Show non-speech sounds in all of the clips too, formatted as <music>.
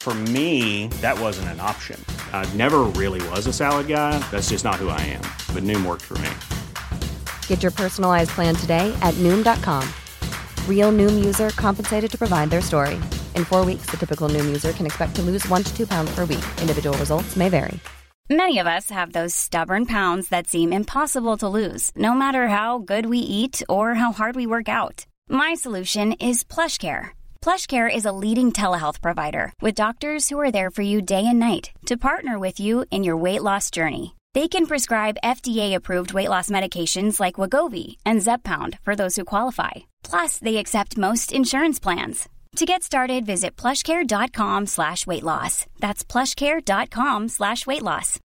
For me, that wasn't an option. I never really was a salad guy. That's just not who I am. But Noom worked for me. Get your personalized plan today at Noom.com. Real Noom user compensated to provide their story. In four weeks, the typical Noom user can expect to lose one to two pounds per week. Individual results may vary. Many of us have those stubborn pounds that seem impossible to lose, no matter how good we eat or how hard we work out. My solution is PlushCare. PlushCare is a leading telehealth provider with doctors who are there for you day and night to partner with you in your weight loss journey. They can prescribe FDA-approved weight loss medications like Wagovi and Zepbound for those who qualify. Plus, they accept most insurance plans. To get started, visit plushcare.com slash weight loss. That's plushcare.com slash weight loss.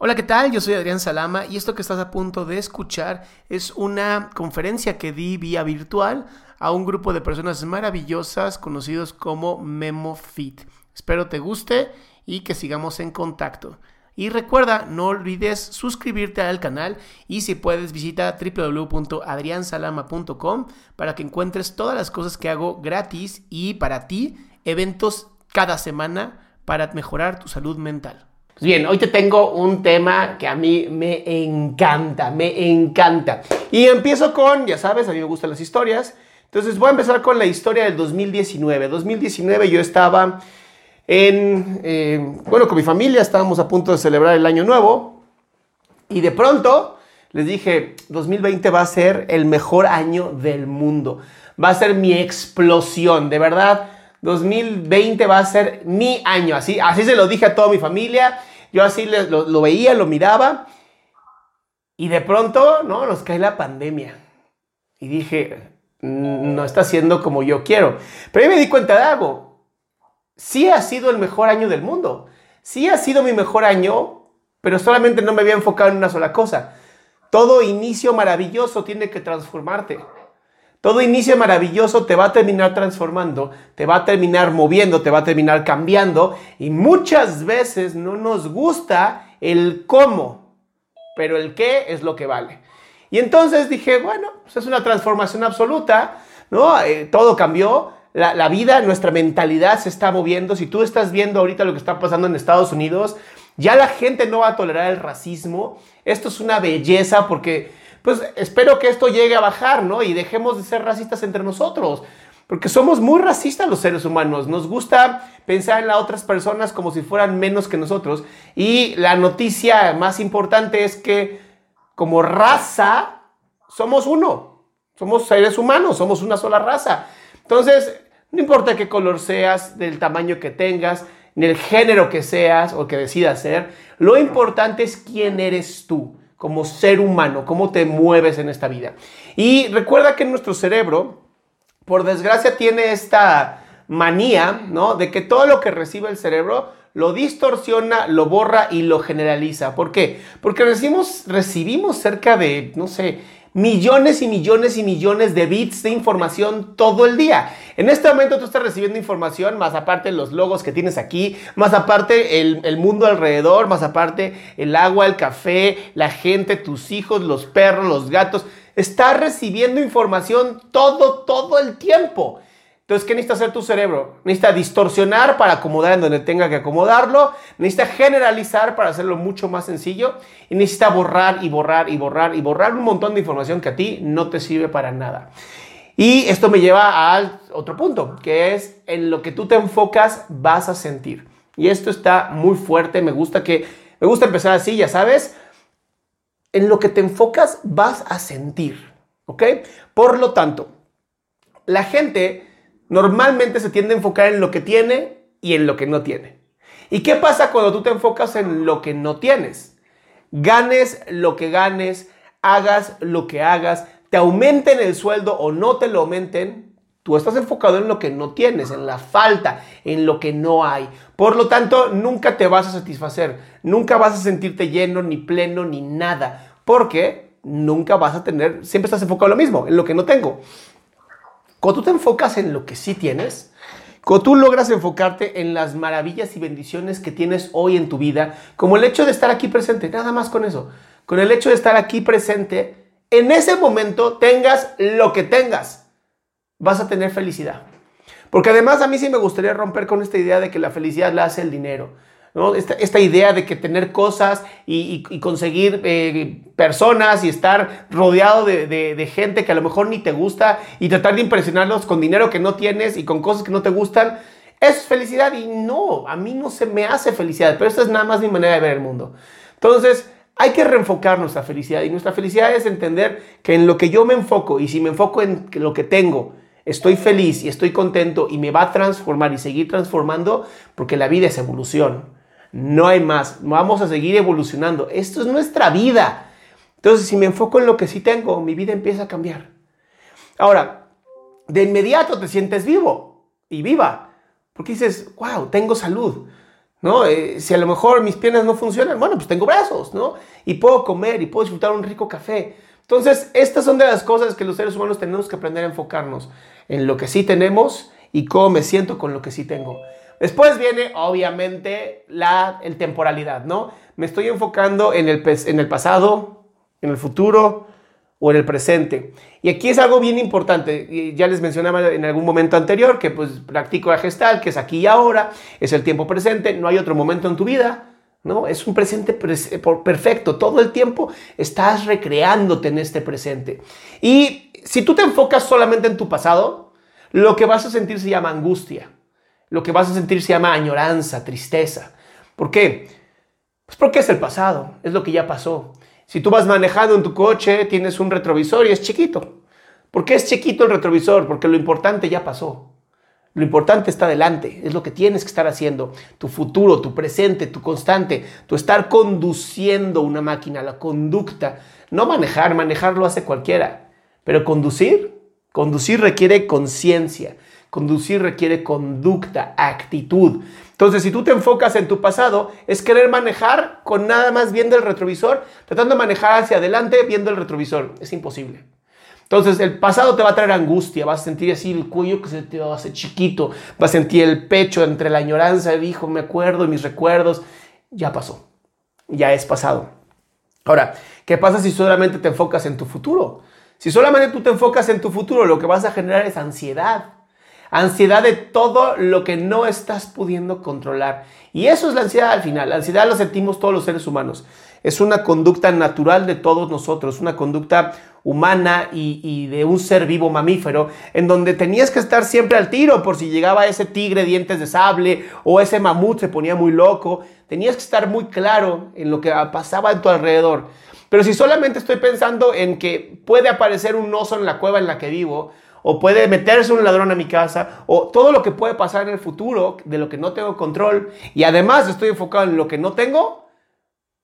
Hola, ¿qué tal? Yo soy Adrián Salama y esto que estás a punto de escuchar es una conferencia que di vía virtual a un grupo de personas maravillosas conocidos como MemoFit. Espero te guste y que sigamos en contacto. Y recuerda, no olvides suscribirte al canal y si puedes visita www.adriansalama.com para que encuentres todas las cosas que hago gratis y para ti, eventos cada semana para mejorar tu salud mental. Pues bien, hoy te tengo un tema que a mí me encanta, me encanta. Y empiezo con, ya sabes, a mí me gustan las historias. Entonces voy a empezar con la historia del 2019. 2019 yo estaba en, eh, bueno, con mi familia estábamos a punto de celebrar el año nuevo y de pronto les dije, 2020 va a ser el mejor año del mundo, va a ser mi explosión, de verdad, 2020 va a ser mi año, así, así se lo dije a toda mi familia, yo así lo, lo veía, lo miraba y de pronto, ¿no? Nos cae la pandemia y dije, no está siendo como yo quiero, pero ahí me di cuenta de algo, sí ha sido el mejor año del mundo. Sí ha sido mi mejor año, pero solamente no me había enfocado en una sola cosa. Todo inicio maravilloso tiene que transformarte. Todo inicio maravilloso te va a terminar transformando, te va a terminar moviendo, te va a terminar cambiando y muchas veces no nos gusta el cómo, pero el qué es lo que vale. Y entonces dije, bueno, pues es una transformación absoluta, ¿no? Eh, todo cambió, la, vida, nuestra mentalidad se está moviendo. Si tú estás viendo ahorita lo que está pasando en Estados Unidos, ya la gente no va a tolerar el racismo. Esto es una belleza porque, pues, espero que esto llegue a bajar, ¿no? Y dejemos de ser racistas entre nosotros. Porque somos muy racistas los seres humanos. Nos gusta pensar en las otras personas como si fueran menos que nosotros. Y la noticia más importante es que como raza somos uno. Somos seres humanos, somos una sola raza. Entonces, no importa qué color seas, del tamaño que tengas, ni el género que seas o que decidas ser, lo importante es quién eres tú como ser humano, cómo te mueves en esta vida. Y recuerda que nuestro cerebro, por desgracia, tiene esta manía, ¿no? De que todo lo que recibe el cerebro lo distorsiona, lo borra y lo generaliza. ¿Por qué? Porque recibimos, recibimos cerca de, no sé, millones y millones y millones de bits de información todo el día. En este momento tú estás recibiendo información, más aparte los logos que tienes aquí, más aparte el, el, mundo alrededor, más aparte el agua, el café, la gente, tus hijos, los perros, los gatos. Estás recibiendo información todo, todo el tiempo. Entonces, ¿qué necesita hacer tu cerebro? Necesita distorsionar para acomodar en donde tenga que acomodarlo, necesita generalizar para hacerlo mucho más sencillo y necesita borrar y borrar y borrar y borrar un montón de información que a ti no te sirve para nada. Y esto me lleva al otro punto, que es en lo que tú te enfocas vas a sentir. Y esto está muy fuerte, me gusta que me gusta empezar así, ya sabes, en lo que te enfocas vas a sentir, ¿ok? Por lo tanto, la gente normalmente se tiende a enfocar en lo que tiene y en lo que no tiene. ¿Y qué pasa cuando tú te enfocas en lo que no tienes? Ganes lo que ganes, hagas lo que hagas, te aumenten el sueldo o no te lo aumenten, Tú estás enfocado en lo que no tienes, en la falta, en lo que no hay. Por lo tanto, nunca te vas a satisfacer, nunca vas a sentirte lleno, ni pleno, ni nada, porque nunca vas a tener, siempre estás enfocado en lo mismo, en lo que no tengo. Cuando tú te enfocas en lo que sí tienes, cuando tú logras enfocarte en las maravillas y bendiciones que tienes hoy en tu vida, como el hecho de estar aquí presente, nada más con eso, con el hecho de estar aquí presente, en ese momento tengas lo que tengas, vas a tener felicidad. Porque además a mí sí me gustaría romper con esta idea de que la felicidad la hace el dinero. Esta, idea de que tener cosas y, conseguir eh, personas y estar rodeado de, gente que a lo mejor ni te gusta y tratar de impresionarlos con dinero que no tienes y con cosas que no te gustan, es felicidad y no, a mí no se me hace felicidad, pero esta es nada más mi manera de ver el mundo. Entonces, hay que reenfocar nuestra felicidad y nuestra felicidad es entender que en lo que yo me enfoco y si me enfoco en lo que tengo, estoy feliz y estoy contento y me va a transformar y seguir transformando porque la vida es evolución. No hay más. Vamos a seguir evolucionando. Esto es nuestra vida. Entonces, si me enfoco en lo que sí tengo, mi vida empieza a cambiar. Ahora, de inmediato te sientes vivo y viva. Porque dices, wow, tengo salud. ¿No? Eh, si a lo mejor mis piernas no funcionan, bueno, pues tengo brazos, ¿no? Y puedo comer y puedo disfrutar un rico café. Entonces, estas son de las cosas que los seres humanos tenemos que aprender a enfocarnos en lo que sí tenemos y cómo me siento con lo que sí tengo. Después viene, obviamente, la el temporalidad, ¿no? Me estoy enfocando en el, en el pasado, en el futuro o en el presente. Y aquí es algo bien importante. Ya les mencionaba en algún momento anterior que pues practico la gestal, que es aquí y ahora, es el tiempo presente, no hay otro momento en tu vida, ¿no? Es un presente perfecto. Todo el tiempo estás recreándote en este presente. Y si tú te enfocas solamente en tu pasado, lo que vas a sentir se llama angustia lo que vas a sentir se llama añoranza, tristeza. ¿Por qué? Pues porque es el pasado, es lo que ya pasó. Si tú vas manejando en tu coche, tienes un retrovisor y es chiquito. ¿Por qué es chiquito el retrovisor? Porque lo importante ya pasó. Lo importante está adelante, es lo que tienes que estar haciendo. Tu futuro, tu presente, tu constante, tu estar conduciendo una máquina, la conducta. No manejar, manejar lo hace cualquiera. Pero conducir, conducir requiere conciencia, Conducir requiere conducta, actitud. Entonces, si tú te enfocas en tu pasado, es querer manejar con nada más viendo el retrovisor, tratando de manejar hacia adelante viendo el retrovisor. Es imposible. Entonces, el pasado te va a traer angustia, vas a sentir así el cuello que se te va a hacer chiquito, vas a sentir el pecho entre la añoranza, el hijo, me acuerdo, mis recuerdos. Ya pasó, ya es pasado. Ahora, ¿qué pasa si solamente te enfocas en tu futuro? Si solamente tú te enfocas en tu futuro, lo que vas a generar es ansiedad. Ansiedad de todo lo que no estás pudiendo controlar. Y eso es la ansiedad al final. La ansiedad la sentimos todos los seres humanos. Es una conducta natural de todos nosotros, una conducta humana y, de un ser vivo mamífero, en donde tenías que estar siempre al tiro por si llegaba ese tigre dientes de sable o ese mamut se ponía muy loco. Tenías que estar muy claro en lo que pasaba en tu alrededor. Pero si solamente estoy pensando en que puede aparecer un oso en la cueva en la que vivo, o puede meterse un ladrón a mi casa, o todo lo que puede pasar en el futuro de lo que no tengo control, y además estoy enfocado en lo que no tengo,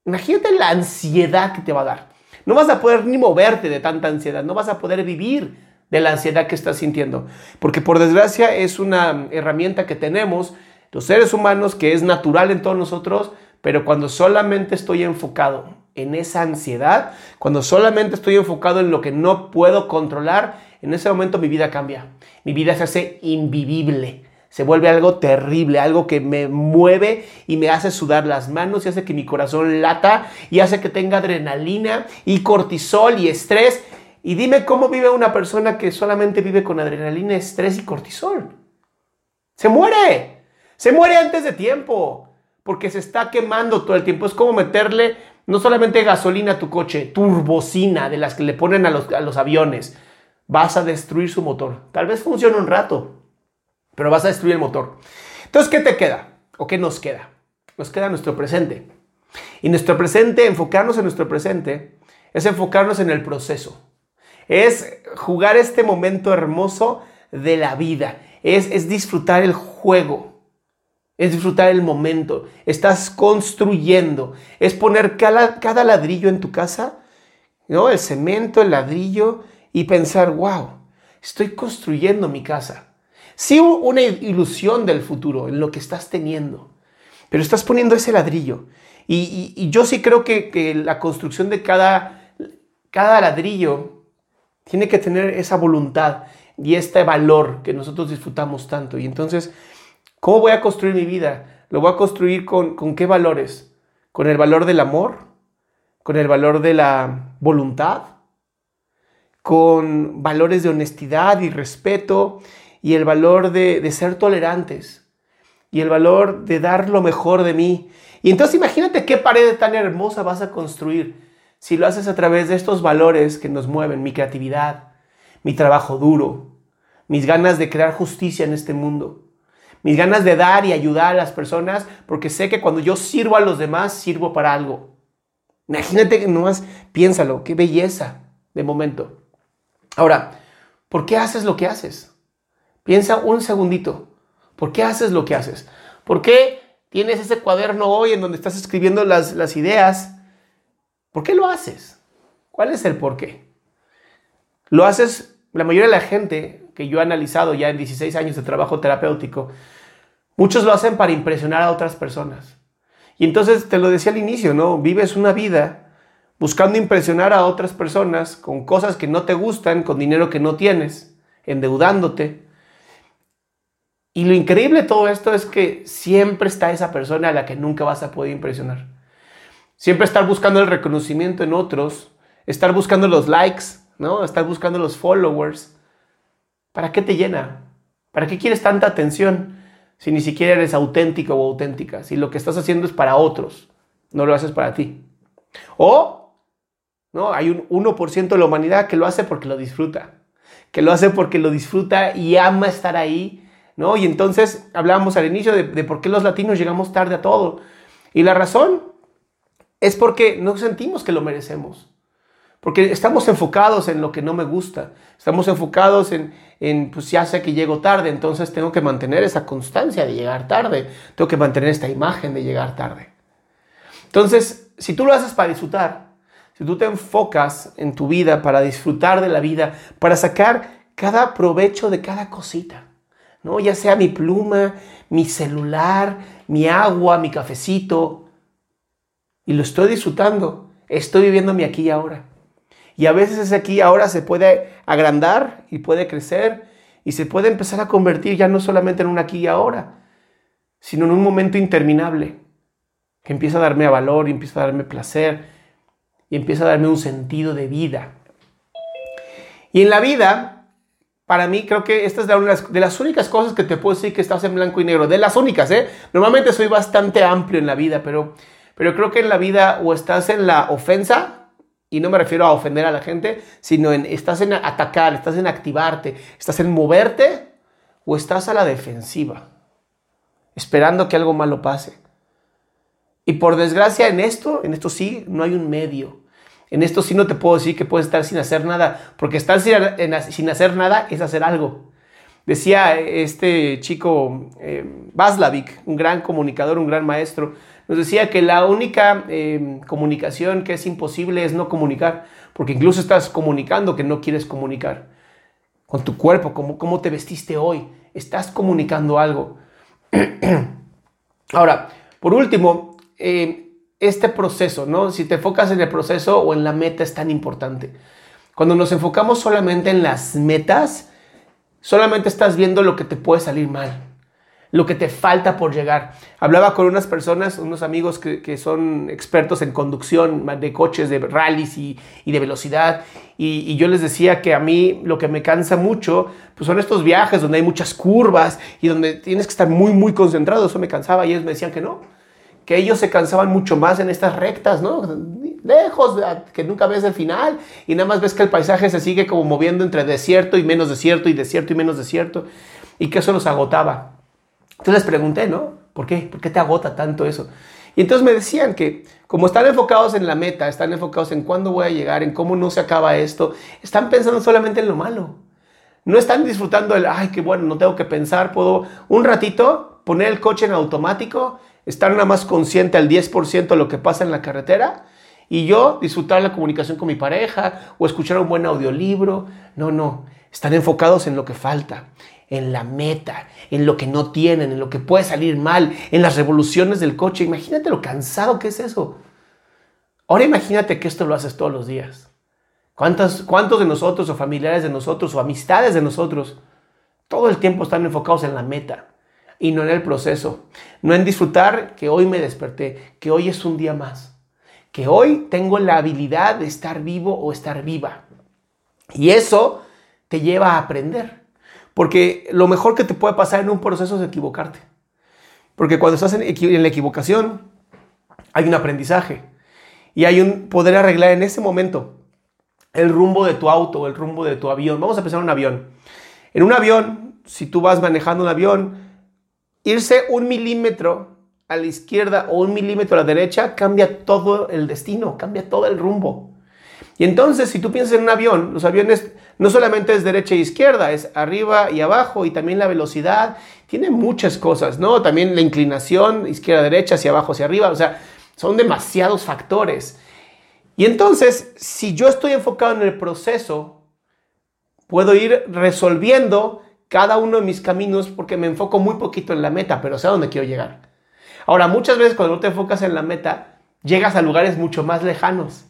imagínate la ansiedad que te va a dar. No vas a poder ni moverte de tanta ansiedad, no vas a poder vivir de la ansiedad que estás sintiendo, porque por desgracia es una herramienta que tenemos los seres humanos que es natural en todos nosotros, pero cuando solamente estoy enfocado en esa ansiedad, cuando solamente estoy enfocado en lo que no puedo controlar, en ese momento mi vida cambia. Mi vida se hace invivible. Se vuelve algo terrible, algo que me mueve y me hace sudar las manos y hace que mi corazón lata y hace que tenga adrenalina y cortisol y estrés. Y dime cómo vive una persona que solamente vive con adrenalina, estrés y cortisol. Se muere. Se muere antes de tiempo porque se está quemando todo el tiempo. Es como meterle no solamente gasolina a tu coche, turbocina de las que le ponen a los, a los aviones vas a destruir su motor. Tal vez funcione un rato, pero vas a destruir el motor. Entonces, ¿qué te queda? ¿O qué nos queda? Nos queda nuestro presente. Y nuestro presente, enfocarnos en nuestro presente, es enfocarnos en el proceso. Es jugar este momento hermoso de la vida. Es, es disfrutar el juego. Es disfrutar el momento. Estás construyendo. Es poner cada, cada ladrillo en tu casa. ¿no? El cemento, el ladrillo y pensar, wow, estoy construyendo mi casa. Sí una ilusión del futuro, en lo que estás teniendo, pero estás poniendo ese ladrillo. Y, yo sí creo que, la construcción de cada, cada ladrillo tiene que tener esa voluntad y este valor que nosotros disfrutamos tanto. Y entonces, ¿cómo voy a construir mi vida? ¿Lo voy a construir con, con qué valores? ¿Con el valor del amor? ¿Con el valor de la voluntad? ¿Con valores de honestidad y respeto? ¿Y el valor de, ser tolerantes? ¿Y el valor de dar lo mejor de mí? Y entonces imagínate qué pared tan hermosa vas a construir si lo haces a través de estos valores que nos mueven, mi creatividad, mi trabajo duro, mis ganas de crear justicia en este mundo, mis ganas de dar y ayudar a las personas, porque sé que cuando yo sirvo a los demás, sirvo para algo. Imagínate que nomás piénsalo, qué belleza de momento. Ahora, ¿por qué haces lo que haces? Piensa un segundito. ¿Por qué haces lo que haces? ¿Por qué tienes ese cuaderno hoy en donde estás escribiendo las, las ideas, ¿por qué lo haces? ¿Cuál es el por qué? Lo haces, la mayoría de la gente que yo he analizado ya en 16 años de trabajo terapéutico, muchos lo hacen para impresionar a otras personas. Y entonces te lo decía al inicio, ¿no? Vives una vida buscando impresionar a otras personas con cosas que no te gustan, con dinero que no tienes, endeudándote, y lo increíble de todo esto es que siempre está esa persona a la que nunca vas a poder impresionar. Siempre estar buscando el reconocimiento en otros, estar buscando los likes, ¿no? Estar buscando los followers. ¿Para qué te llena? ¿Para qué quieres tanta atención si ni siquiera eres auténtico o auténtica? Si lo que estás haciendo es para otros, no lo haces para ti. O, ¿no? Hay un 1% de la humanidad que lo hace porque lo disfruta, que lo hace porque lo disfruta y ama estar ahí ¿no? Y entonces hablábamos al inicio de, por qué los latinos llegamos tarde a todo. Y la razón es porque no sentimos que lo merecemos. Porque estamos enfocados en lo que no me gusta. Estamos enfocados en, en, pues ya sé que llego tarde, entonces tengo que mantener esa constancia de llegar tarde. Tengo que mantener esta imagen de llegar tarde. Entonces, si tú lo haces para disfrutar, si tú te enfocas en tu vida para disfrutar de la vida, para sacar cada provecho de cada cosita, ¿no? Ya sea mi pluma, mi celular, mi agua, mi cafecito. Y lo estoy disfrutando. Estoy viviendo mi aquí y ahora. Y a veces ese aquí y ahora se puede agrandar y puede crecer y se puede empezar a convertir ya no solamente en un aquí y ahora, sino en un momento interminable que empieza a darme valor y empieza a darme placer y empieza a darme un sentido de vida. Y en la vida para mí creo que esta es de las, de las, únicas cosas que te puedo decir que estás en blanco y negro. De las únicas, ¿eh? Normalmente soy bastante amplio en la vida, pero, pero creo que en la vida o estás en la ofensa, y no me refiero a ofender a la gente, sino en estás en atacar, estás en activarte, estás en moverte o estás a la defensiva, esperando que algo malo pase. Y por desgracia en esto, en esto sí, no hay un medio. En esto sí no te puedo decir que puedes estar sin hacer nada, porque estar sin, hacer nada es hacer algo. Decía este chico eh, un gran comunicador, un gran maestro, nos decía que la única eh, comunicación que es imposible es no comunicar, porque incluso estás comunicando que no quieres comunicar. Con tu cuerpo, como cómo te vestiste hoy, estás comunicando algo. <clears throat> Ahora, por último, eh, este proceso, ¿no? Si te enfocas en el proceso o en la meta es tan importante. Cuando nos enfocamos solamente en las metas, solamente estás viendo lo que te puede salir mal, lo que te falta por llegar. Hablaba con unas personas, unos amigos que, son expertos en conducción de coches, de rallies y, de velocidad, y, y, yo les decía que a mí lo que me cansa mucho pues son estos viajes donde hay muchas curvas y donde tienes que estar muy, muy concentrado. Eso me cansaba y ellos me decían que no que ellos se cansaban mucho más en estas rectas, ¿no? Lejos, que nunca ves el final y nada más ves que el paisaje se sigue como moviendo entre desierto y menos desierto y desierto y menos desierto y que eso los agotaba. Entonces les pregunté, ¿no? ¿Por qué? ¿Por qué te agota tanto eso? Y entonces me decían que como están enfocados en la meta, están enfocados en cuándo voy a llegar, en cómo no se acaba esto, están pensando solamente en lo malo. No están disfrutando el, ay, qué bueno, no tengo que pensar, puedo un ratito poner el coche en automático estar nada más consciente al 10% de lo que pasa en la carretera y yo disfrutar la comunicación con mi pareja o escuchar un buen audiolibro. No, no. Están enfocados en lo que falta, en la meta, en lo que no tienen, en lo que puede salir mal, en las revoluciones del coche. Imagínate lo cansado que es eso. Ahora imagínate que esto lo haces todos los días. ¿Cuántos, ¿Cuántos de nosotros o familiares de nosotros o amistades de nosotros todo el tiempo están enfocados en la meta y no en el proceso? No en disfrutar que hoy me desperté, que hoy es un día más, que hoy tengo la habilidad de estar vivo o estar viva. Y eso te lleva a aprender. Porque lo mejor que te puede pasar en un proceso es equivocarte. Porque cuando estás en, en la equivocación, hay un aprendizaje. Y hay un poder arreglar en ese momento el rumbo de tu auto el rumbo de tu avión. Vamos a empezar un avión. En un avión, si tú vas manejando un avión, irse un milímetro a la izquierda o un milímetro a la derecha cambia todo el destino, cambia todo el rumbo. Y entonces, si tú piensas en un avión, los aviones no solamente es derecha e izquierda, es arriba y abajo y también la velocidad, tiene muchas cosas, ¿no? También la inclinación, izquierda, derecha, hacia abajo, hacia arriba, o sea, son demasiados factores. Y entonces, si yo estoy enfocado en el proceso, puedo ir resolviendo cada uno de mis caminos porque me enfoco muy poquito en la meta, pero sé a dónde quiero llegar. Ahora, muchas veces cuando no te enfocas en la meta, llegas a lugares mucho más lejanos.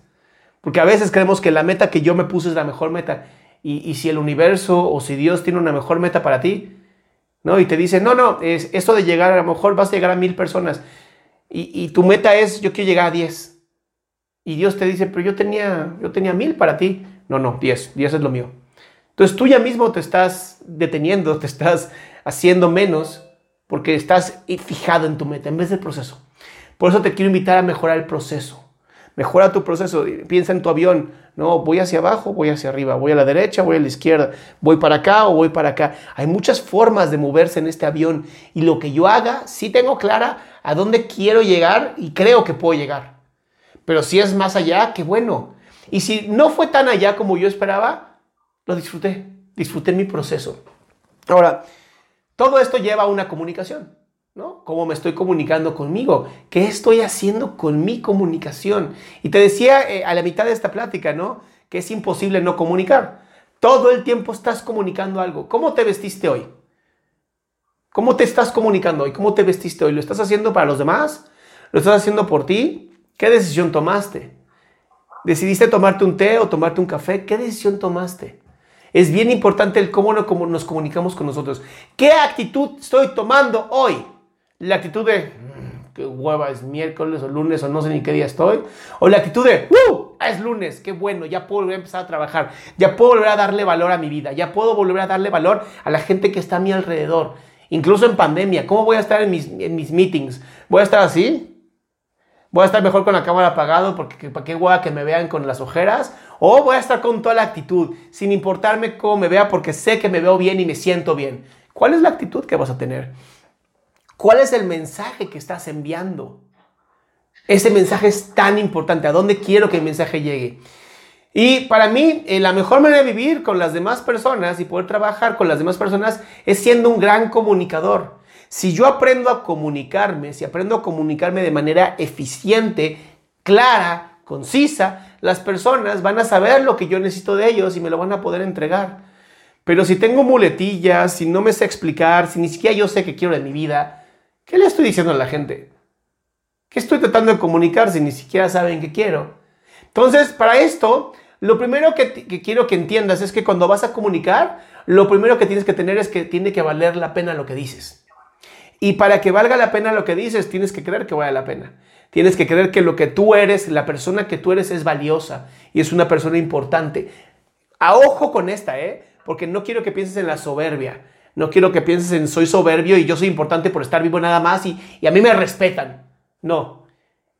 Porque a veces creemos que la meta que yo me puse es la mejor meta. Y, si el universo o si Dios tiene una mejor meta para ti, ¿no? Y te dice, no, no, es eso de llegar, a lo mejor vas a llegar a mil personas. Y, y tu meta es, yo quiero llegar a diez. Y Dios te dice, pero yo tenía, yo tenía mil para ti. No, no, diez, diez es lo mío. Entonces tú ya mismo te estás deteniendo, te estás haciendo menos porque estás fijado en tu meta en vez del proceso. Por eso te quiero invitar a mejorar el proceso. Mejora tu proceso. Piensa en tu avión. No, voy hacia abajo, voy hacia arriba, voy a la derecha, voy a la izquierda, voy para acá o voy para acá. Hay muchas formas de moverse en este avión y lo que yo haga, sí tengo clara a dónde quiero llegar y creo que puedo llegar. Pero si es más allá, qué bueno. Y si no fue tan allá como yo esperaba, lo disfruté. Disfruté mi proceso. Ahora, todo esto lleva a una comunicación, ¿no? ¿Cómo me estoy comunicando conmigo? ¿Qué estoy haciendo con mi comunicación? Y te decía eh, a la mitad de esta plática, ¿no? Que es imposible no comunicar. Todo el tiempo estás comunicando algo. ¿Cómo te vestiste hoy? ¿Cómo te estás comunicando hoy? ¿Cómo te vestiste hoy? ¿Lo estás haciendo para los demás? ¿Lo estás haciendo por ti? ¿Qué decisión tomaste? ¿Decidiste tomarte un té o tomarte un café? ¿Qué decisión tomaste? Es bien importante el cómo nos comunicamos con nosotros. ¿Qué actitud estoy tomando hoy? La actitud de, mm, qué hueva, es miércoles o lunes o no sé ni qué día estoy. O la actitud de, ¡uh! Es lunes, qué bueno, ya puedo volver a empezar a trabajar. Ya puedo volver a darle valor a mi vida. Ya puedo volver a darle valor a la gente que está a mi alrededor. Incluso en pandemia, ¿cómo voy a estar en mis, en mis meetings? ¿Voy a estar así? voy a estar mejor con la cámara apagado porque para qué guay que me vean con las ojeras. O voy a estar con toda la actitud, sin importarme cómo me vea porque sé que me veo bien y me siento bien. ¿Cuál es la actitud que vas a tener? ¿Cuál es el mensaje que estás enviando? Ese mensaje es tan importante. ¿A dónde quiero que el mensaje llegue? Y para mí, eh, la mejor manera de vivir con las demás personas y poder trabajar con las demás personas es siendo un gran comunicador. Si yo aprendo a comunicarme, si aprendo a comunicarme de manera eficiente, clara, concisa, las personas van a saber lo que yo necesito de ellos y me lo van a poder entregar. Pero si tengo muletillas, si no me sé explicar, si ni siquiera yo sé qué quiero de mi vida, ¿qué le estoy diciendo a la gente? ¿Qué estoy tratando de comunicar si ni siquiera saben qué quiero? Entonces, para esto, lo primero que, quiero que entiendas es que cuando vas a comunicar, lo primero que tienes que tener es que tiene que valer la pena lo que dices. Y para que valga la pena lo que dices, tienes que creer que vale la pena. Tienes que creer que lo que tú eres, la persona que tú eres es valiosa y es una persona importante. A ojo con esta, ¿eh? Porque no quiero que pienses en la soberbia. No quiero que pienses en soy soberbio y yo soy importante por estar vivo nada más y, y a mí me respetan. No.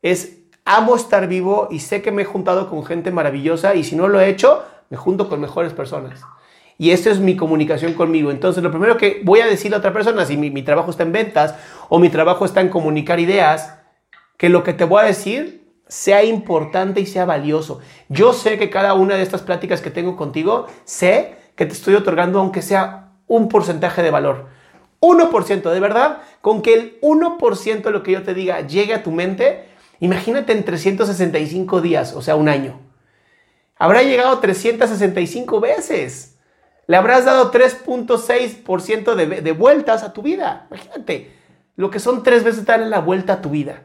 Es amo estar vivo y sé que me he juntado con gente maravillosa y si no lo he hecho, me junto con mejores personas y esta es mi comunicación conmigo. Entonces, lo primero que voy a decirle a otra persona, si mi, trabajo está en ventas o mi trabajo está en comunicar ideas, que lo que te voy a decir sea importante y sea valioso. Yo sé que cada una de estas pláticas que tengo contigo, sé que te estoy otorgando aunque sea un porcentaje de valor. 1%, de verdad, con que el 1% de lo que yo te diga llegue a tu mente, imagínate en 365 días, o sea, un año. Habrá llegado 365 veces. Le habrás dado 3.6% de, de vueltas a tu vida. Imagínate lo que son tres veces darle la vuelta a tu vida.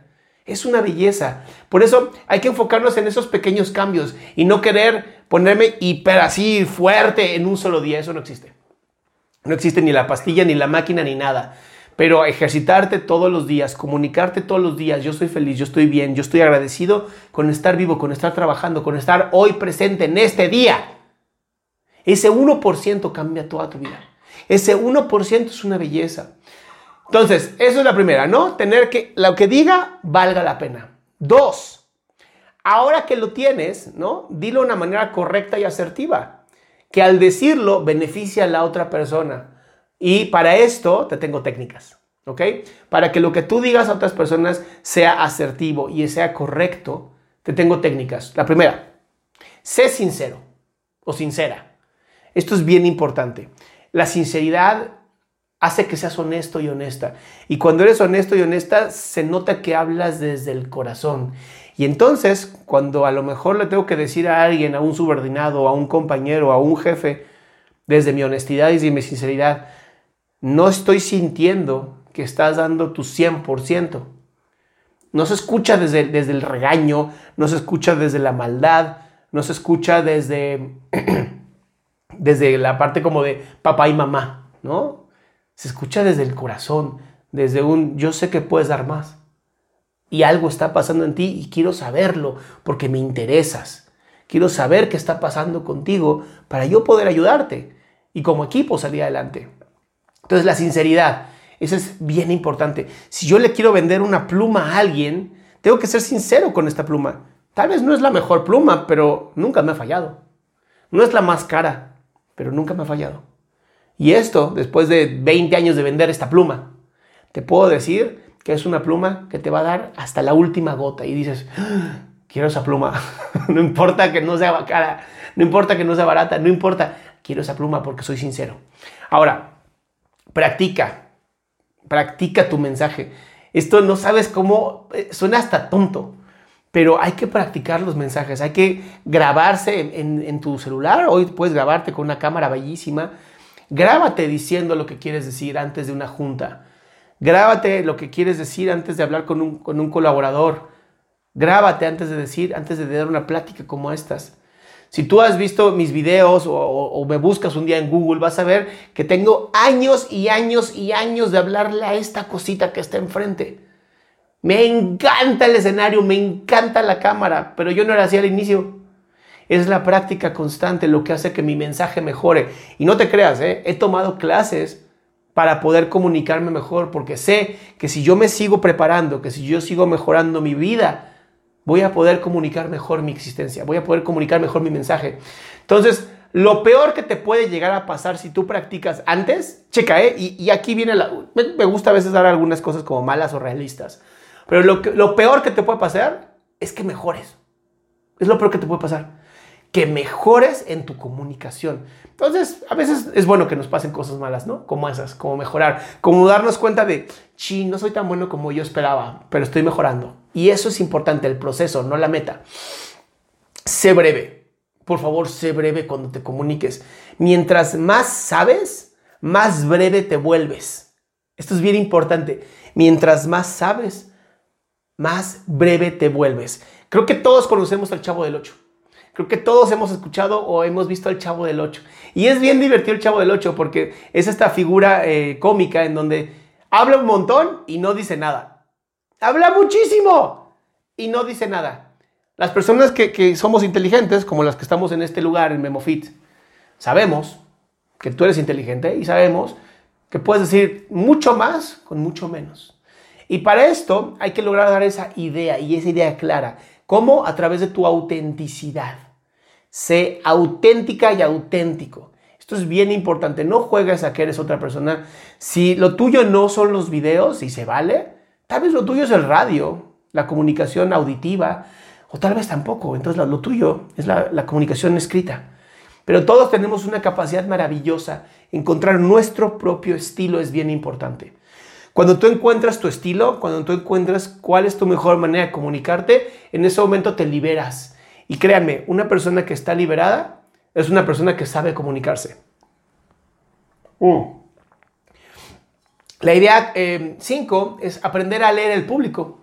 Es una belleza. Por eso hay que enfocarnos en esos pequeños cambios y no querer ponerme hiper así fuerte en un solo día. Eso no existe. No existe ni la pastilla, ni la máquina, ni nada. Pero ejercitarte todos los días, comunicarte todos los días, yo estoy feliz, yo estoy bien, yo estoy agradecido con estar vivo, con estar trabajando, con estar hoy presente en este día. Ese 1% cambia toda tu vida. Ese 1% es una belleza. Entonces, eso es la primera, ¿no? Tener que lo que diga valga la pena. Dos, ahora que lo tienes, ¿no? Dilo de una manera correcta y asertiva, que al decirlo beneficia a la otra persona. Y para esto te tengo técnicas, ¿ok? Para que lo que tú digas a otras personas sea asertivo y sea correcto, te tengo técnicas. La primera, sé sincero o sincera. Esto es bien importante. La sinceridad hace que seas honesto y honesta. Y cuando eres honesto y honesta, se nota que hablas desde el corazón. Y entonces, cuando a lo mejor le tengo que decir a alguien, a un subordinado, a un compañero, a un jefe, desde mi honestidad y mi sinceridad, no estoy sintiendo que estás dando tu 100%. No se escucha desde, desde el regaño, no se escucha desde la maldad, no se escucha desde, <clears throat> desde la parte como de papá y mamá, ¿no? Se escucha desde el corazón, desde un yo sé que puedes dar más. Y algo está pasando en ti y quiero saberlo porque me interesas. Quiero saber qué está pasando contigo para yo poder ayudarte y como equipo salir adelante. Entonces la sinceridad, eso es bien importante. Si yo le quiero vender una pluma a alguien, tengo que ser sincero con esta pluma. Tal vez no es la mejor pluma, pero nunca me ha fallado. No es la más cara, pero nunca me ha fallado. Y esto, después de 20 años de vender esta pluma, te puedo decir que es una pluma que te va a dar hasta la última gota. Y dices, ah, quiero esa pluma. <laughs> no importa que no sea cara, no importa que no sea barata, no importa, quiero esa pluma porque soy sincero. Ahora, Practica, practica tu mensaje. Esto no sabes cómo, eh, suena hasta tonto, pero hay que practicar los mensajes, hay que grabarse en, tu celular, hoy puedes grabarte con una cámara bellísima, grábate diciendo lo que quieres decir antes de una junta, grábate lo que quieres decir antes de hablar con un, con un colaborador, grábate antes de decir, antes de dar una plática como estas. Si tú has visto mis videos o, me buscas un día en Google, vas a ver que tengo años y años y años de hablarle a esta cosita que está enfrente. Me encanta el escenario, me encanta la cámara, pero yo no era así al inicio. Es la práctica constante lo que hace que mi mensaje mejore. Y no te creas, ¿eh? he tomado clases para poder comunicarme mejor, porque sé que si yo me sigo preparando, que si yo sigo mejorando mi vida, voy a poder comunicar mejor mi existencia, voy a poder comunicar mejor mi mensaje. Entonces, lo peor que te puede llegar a pasar si tú practicas antes, checa, ¿eh? Y, aquí viene la... Me, gusta a veces dar algunas cosas como malas o realistas, pero lo, lo peor que te puede pasar es que mejores. Es lo peor que te puede pasar. Que mejores en tu comunicación. Entonces, a veces es bueno que nos pasen cosas malas, ¿no? Como esas, como mejorar, como darnos cuenta de, chi, no soy tan bueno como yo esperaba, pero estoy mejorando. Y eso es importante, el proceso, no la meta. Sé breve. Por favor, sé breve cuando te comuniques. Mientras más sabes, más breve te vuelves. Esto es bien importante. Mientras más sabes, más breve te vuelves. Creo que todos conocemos al Chavo del 8. Creo que todos hemos escuchado o hemos visto al Chavo del 8. Y es bien divertido el Chavo del 8 porque es esta figura eh, cómica en donde habla un montón y no dice nada. Habla muchísimo y no dice nada. Las personas que, somos inteligentes, como las que estamos en este lugar, en MemoFit, sabemos que tú eres inteligente y sabemos que puedes decir mucho más con mucho menos. Y para esto hay que lograr dar esa idea y esa idea clara. ¿Cómo? A través de tu autenticidad. Sé auténtica y auténtico. Esto es bien importante. No juegues a que eres otra persona. Si lo tuyo no son los videos, y se vale, Tal vez lo tuyo es el radio, la comunicación auditiva, o tal vez tampoco. Entonces lo tuyo es la, comunicación escrita. Pero todos tenemos una capacidad maravillosa. Encontrar nuestro propio estilo es bien importante. Cuando tú encuentras tu estilo, cuando tú encuentras cuál es tu mejor manera de comunicarte, en ese momento te liberas. Y créanme, una persona que está liberada es una persona que sabe comunicarse. Mm. La idea 5 eh, es aprender a leer el público.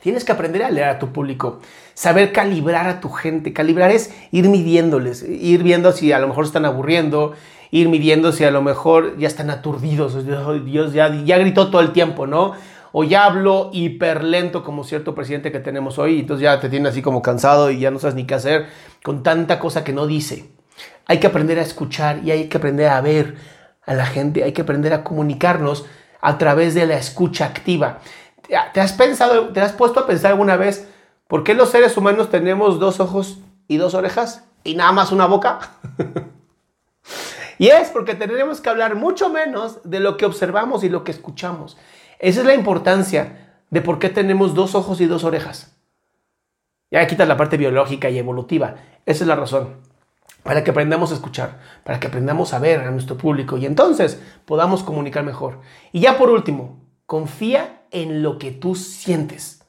Tienes que aprender a leer a tu público, saber calibrar a tu gente. Calibrar es ir midiéndoles, ir viendo si a lo mejor están aburriendo, ir midiendo si a lo mejor ya están aturdidos. Dios ya, ya gritó todo el tiempo, ¿no? O ya hablo hiper lento como cierto presidente que tenemos hoy, entonces ya te tiene así como cansado y ya no sabes ni qué hacer con tanta cosa que no dice. Hay que aprender a escuchar y hay que aprender a ver a la gente, hay que aprender a comunicarnos a través de la escucha activa. ¿Te has pensado, te has puesto a pensar alguna vez por qué los seres humanos tenemos dos ojos y dos orejas y nada más una boca? <laughs> y es porque tenemos que hablar mucho menos de lo que observamos y lo que escuchamos. Esa es la importancia de por qué tenemos dos ojos y dos orejas. Ya quitas la parte biológica y evolutiva. Esa es la razón. Para que aprendamos a escuchar, para que aprendamos a ver a nuestro público y entonces podamos comunicar mejor. Y ya por último, confía en lo que tú sientes.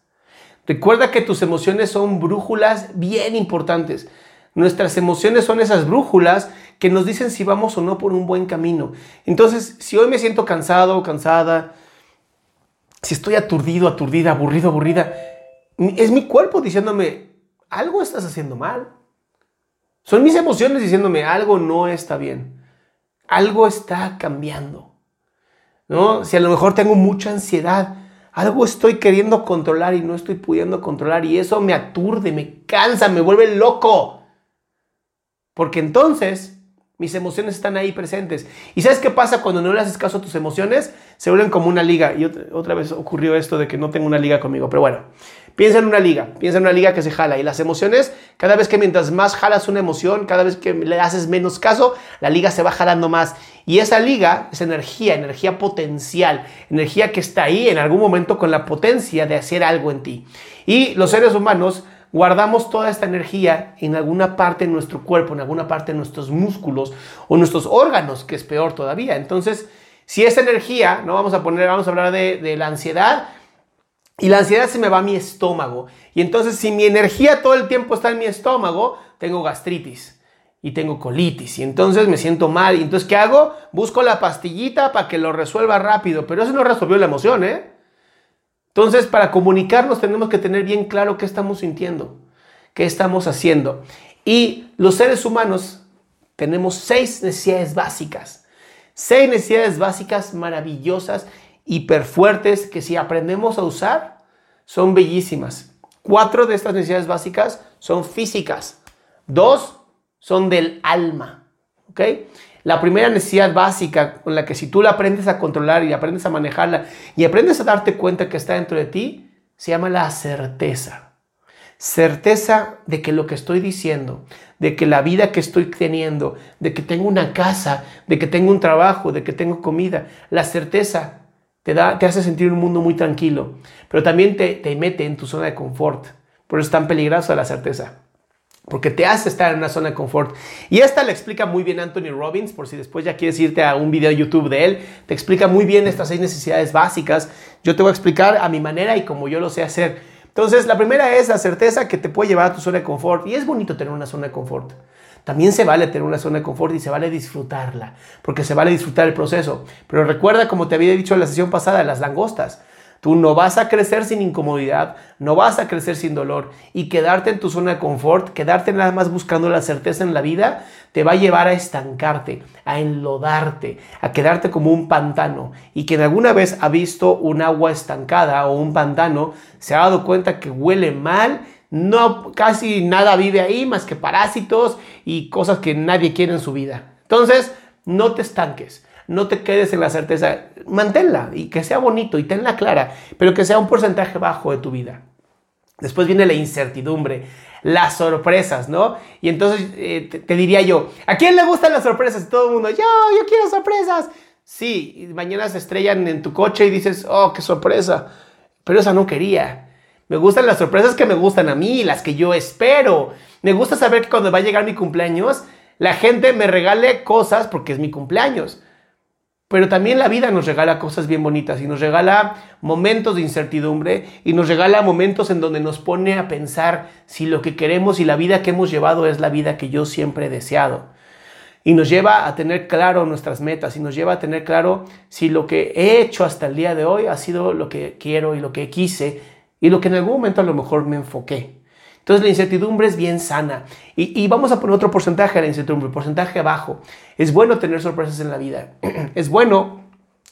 Recuerda que tus emociones son brújulas bien importantes. Nuestras emociones son esas brújulas que nos dicen si vamos o no por un buen camino. Entonces, si hoy me siento cansado, cansada, si estoy aturdido, aturdida, aburrido, aburrida, es mi cuerpo diciéndome, algo estás haciendo mal. Son mis emociones diciéndome, algo no está bien. Algo está cambiando. ¿No? Si a lo mejor tengo mucha ansiedad, algo estoy queriendo controlar y no estoy pudiendo controlar y eso me aturde, me cansa, me vuelve loco. Porque entonces mis emociones están ahí presentes. ¿Y sabes qué pasa cuando no le haces caso a tus emociones? Se vuelven como una liga. Y otra, vez ocurrió esto de que no tengo una liga conmigo. Pero bueno, piensa en una liga. Piensa en una liga que se jala. Y las emociones, cada vez que mientras más jalas una emoción, cada vez que le haces menos caso, la liga se va jalando más. Y esa liga es energía, energía potencial. Energía que está ahí en algún momento con la potencia de hacer algo en ti. Y los seres humanos guardamos toda esta energía en alguna parte de nuestro cuerpo, en alguna parte de nuestros músculos o nuestros órganos, que es peor todavía. Entonces, si esa energía, no vamos a poner, vamos a hablar de, de la ansiedad, y la ansiedad se me va a mi estómago. Y entonces, si mi energía todo el tiempo está en mi estómago, tengo gastritis y tengo colitis y entonces me siento mal. Y entonces, ¿qué hago? Busco la pastillita para que lo resuelva rápido, pero eso no resolvió la emoción, ¿eh? Entonces, para comunicarnos tenemos que tener bien claro qué estamos sintiendo, qué estamos haciendo. Y los seres humanos tenemos seis necesidades básicas. Seis necesidades básicas maravillosas, hiperfuertes, que si aprendemos a usar, son bellísimas. Cuatro de estas necesidades básicas son físicas. Dos son del alma. ¿Ok? La primera necesidad básica con la que si tú la aprendes a controlar y aprendes a manejarla y aprendes a darte cuenta que está dentro de ti, se llama la certeza. Certeza de que lo que estoy diciendo, de que la vida que estoy teniendo, de que tengo una casa, de que tengo un trabajo, de que tengo comida, la certeza te, da, te hace sentir un mundo muy tranquilo, pero también te, te mete en tu zona de confort. Por eso es tan peligrosa la certeza porque te hace estar en una zona de confort. Y esta le explica muy bien Anthony Robbins, por si después ya quieres irte a un video de YouTube de él, te explica muy bien estas seis necesidades básicas. Yo te voy a explicar a mi manera y como yo lo sé hacer. Entonces, la primera es la certeza que te puede llevar a tu zona de confort. Y es bonito tener una zona de confort. También se vale tener una zona de confort y se vale disfrutarla, porque se vale disfrutar el proceso. Pero recuerda, como te había dicho en la sesión pasada, las langostas. Tú no vas a crecer sin incomodidad, no vas a crecer sin dolor y quedarte en tu zona de confort, quedarte nada más buscando la certeza en la vida, te va a llevar a estancarte, a enlodarte, a quedarte como un pantano. Y quien alguna vez ha visto un agua estancada o un pantano, se ha dado cuenta que huele mal, no casi nada vive ahí más que parásitos y cosas que nadie quiere en su vida. Entonces, no te estanques no te quedes en la certeza, manténla y que sea bonito y tenla clara, pero que sea un porcentaje bajo de tu vida. Después viene la incertidumbre, las sorpresas, ¿no? Y entonces eh, te, diría yo, ¿a quién le gustan las sorpresas? Y todo el mundo, yo, yo quiero sorpresas. Sí, mañana se estrellan en tu coche y dices, oh, qué sorpresa. Pero esa no quería. Me gustan las sorpresas que me gustan a mí, las que yo espero. Me gusta saber que cuando va a llegar mi cumpleaños, la gente me regale cosas porque es mi cumpleaños. Pero también la vida nos regala cosas bien bonitas y nos regala momentos de incertidumbre y nos regala momentos en donde nos pone a pensar si lo que queremos y la vida que hemos llevado es la vida que yo siempre he deseado. y nos lleva a tener claro nuestras metas y nos lleva a tener claro si lo que he hecho hasta el día de hoy ha sido lo que quiero y lo que quise y lo que en algún momento a lo mejor me enfoqué. Entonces la incertidumbre es bien sana. Y, vamos a poner otro porcentaje a la incertidumbre, porcentaje bajo. Es bueno tener sorpresas en la vida. <clears throat> Es bueno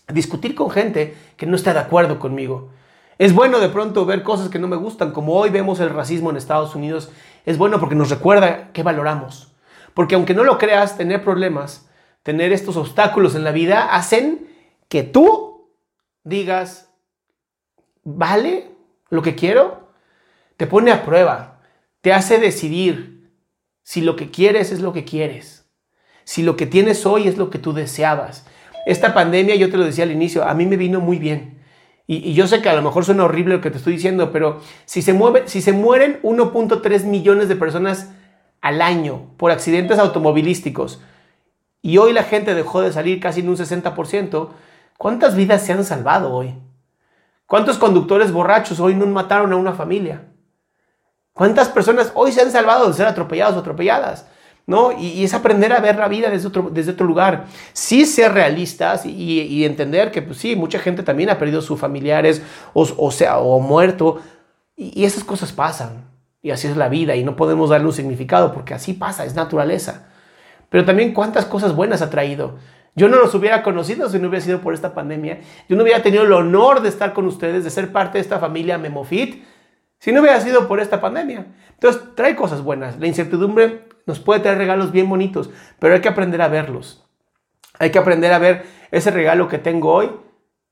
discutir con gente que no está de acuerdo conmigo. Es bueno de pronto ver cosas que no me gustan, como hoy vemos el racismo en Estados Unidos. Es bueno porque nos recuerda qué valoramos. Porque aunque no lo creas, tener problemas, tener estos obstáculos en la vida, hacen que tú digas, ¿vale lo que quiero? Te pone a prueba, te hace decidir si lo que quieres es lo que quieres, si lo que tienes hoy es lo que tú deseabas. Esta pandemia, yo te lo decía al inicio, a mí me vino muy bien. Y, yo sé que a lo mejor suena horrible lo que te estoy diciendo, pero si se, mueve, si se mueren 1.3 millones de personas al año por accidentes automovilísticos y hoy la gente dejó de salir casi en un 60%, ¿cuántas vidas se han salvado hoy? ¿Cuántos conductores borrachos hoy no mataron a una familia? ¿Cuántas personas hoy se han salvado de ser atropellados o atropelladas? ¿no? Y, es aprender a ver la vida desde otro, desde otro lugar. Sí ser realistas y, entender que, pues sí, mucha gente también ha perdido sus familiares o, sea, o muerto. Y, esas cosas pasan. Y así es la vida y no podemos darle un significado porque así pasa, es naturaleza. Pero también cuántas cosas buenas ha traído. Yo no los hubiera conocido si no hubiera sido por esta pandemia. Yo no hubiera tenido el honor de estar con ustedes, de ser parte de esta familia Memofit, si no hubiera sido por esta pandemia. Entonces, trae cosas buenas. La incertidumbre nos puede traer regalos bien bonitos, pero hay que aprender a verlos. Hay que aprender a ver ese regalo que tengo hoy,